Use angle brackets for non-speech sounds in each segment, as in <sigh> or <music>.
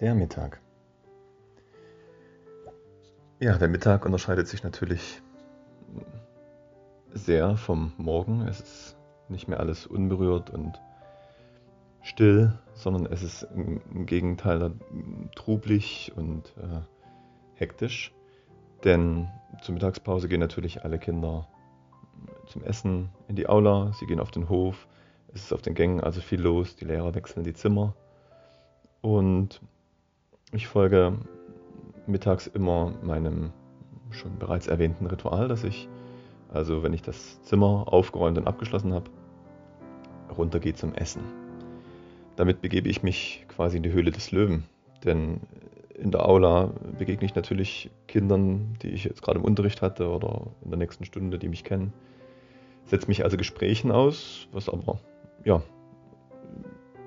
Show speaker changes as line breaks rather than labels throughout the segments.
Der Mittag. Ja, der Mittag unterscheidet sich natürlich sehr vom Morgen. Es ist nicht mehr alles unberührt und still, sondern es ist im Gegenteil trublich und äh, hektisch. Denn zur Mittagspause gehen natürlich alle Kinder zum Essen in die Aula, sie gehen auf den Hof, es ist auf den Gängen also viel los, die Lehrer wechseln die Zimmer. Und ich folge mittags immer meinem schon bereits erwähnten Ritual, dass ich, also wenn ich das Zimmer aufgeräumt und abgeschlossen habe, runtergehe zum Essen. Damit begebe ich mich quasi in die Höhle des Löwen, denn in der Aula begegne ich natürlich Kindern, die ich jetzt gerade im Unterricht hatte oder in der nächsten Stunde, die mich kennen. Setze mich also Gesprächen aus, was aber ja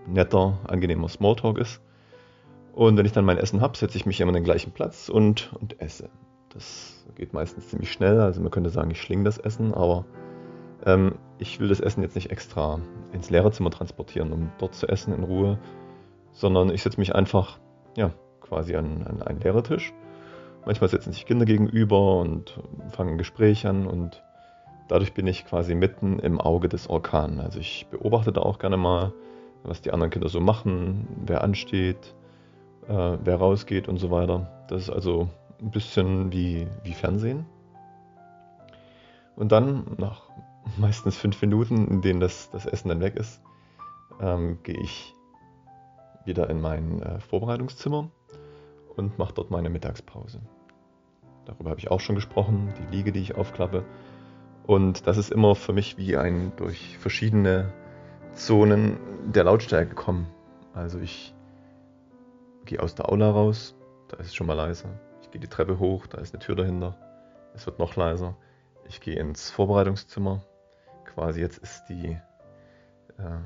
netter, angenehmer Smalltalk ist. Und wenn ich dann mein Essen habe, setze ich mich immer an den gleichen Platz und, und esse. Das geht meistens ziemlich schnell. Also man könnte sagen, ich schlinge das Essen, aber ähm, ich will das Essen jetzt nicht extra ins Lehrerzimmer transportieren, um dort zu essen in Ruhe, sondern ich setze mich einfach ja, quasi an, an einen Lehrertisch. Manchmal setzen sich Kinder gegenüber und fangen ein Gespräch an und dadurch bin ich quasi mitten im Auge des Orkan. Also ich beobachte da auch gerne mal, was die anderen Kinder so machen, wer ansteht, äh, wer rausgeht und so weiter. Das ist also ein bisschen wie, wie Fernsehen. Und dann, nach <laughs> meistens fünf Minuten, in denen das, das Essen dann weg ist, ähm, gehe ich wieder in mein äh, Vorbereitungszimmer und mache dort meine Mittagspause. Darüber habe ich auch schon gesprochen, die Liege, die ich aufklappe. Und das ist immer für mich wie ein durch verschiedene Zonen der Lautstärke kommen. Also ich gehe aus der Aula raus, da ist es schon mal leiser. Ich gehe die Treppe hoch, da ist eine Tür dahinter. Es wird noch leiser. Ich gehe ins Vorbereitungszimmer. Quasi jetzt ist die, äh,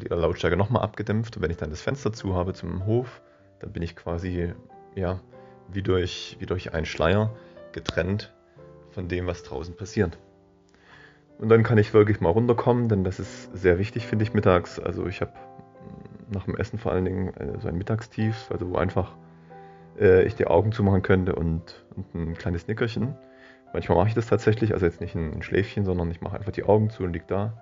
die Lautstärke nochmal abgedämpft. Und wenn ich dann das Fenster zu habe zum Hof, dann bin ich quasi ja, wie, durch, wie durch einen Schleier getrennt von dem, was draußen passiert. Und dann kann ich wirklich mal runterkommen, denn das ist sehr wichtig, finde ich, mittags. Also ich habe nach dem Essen vor allen Dingen äh, so ein Mittagstief, also wo einfach äh, ich die Augen zumachen könnte und, und ein kleines Nickerchen. Manchmal mache ich das tatsächlich, also jetzt nicht ein Schläfchen, sondern ich mache einfach die Augen zu und liege da.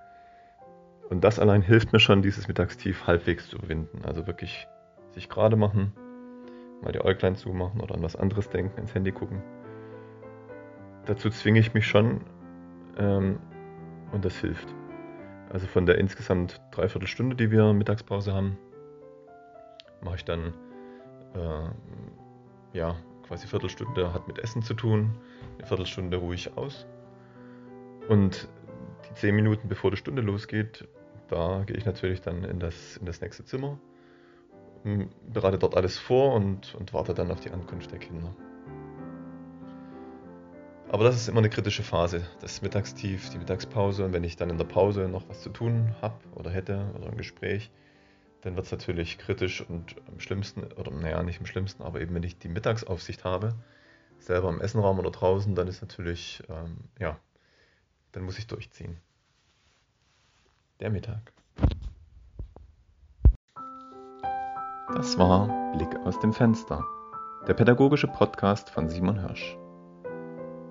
Und das allein hilft mir schon, dieses Mittagstief halbwegs zu überwinden. Also wirklich sich gerade machen, mal die Äuglein zumachen oder an was anderes denken, ins Handy gucken. Dazu zwinge ich mich schon ähm, und das hilft. Also von der insgesamt dreiviertel Stunde, die wir Mittagspause haben, mache ich dann äh, ja quasi Viertelstunde hat mit Essen zu tun, eine Viertelstunde ruhig aus. Und die zehn Minuten bevor die Stunde losgeht, da gehe ich natürlich dann in das, in das nächste Zimmer, bereite dort alles vor und, und warte dann auf die Ankunft der Kinder. Aber das ist immer eine kritische Phase, das Mittagstief, die Mittagspause. Und wenn ich dann in der Pause noch was zu tun habe oder hätte oder ein Gespräch, dann wird es natürlich kritisch und am schlimmsten, oder naja, nicht am schlimmsten, aber eben wenn ich die Mittagsaufsicht habe, selber im Essenraum oder draußen, dann ist natürlich, ähm, ja, dann muss ich durchziehen. Der Mittag. Das war Blick aus dem Fenster, der pädagogische Podcast von Simon Hirsch.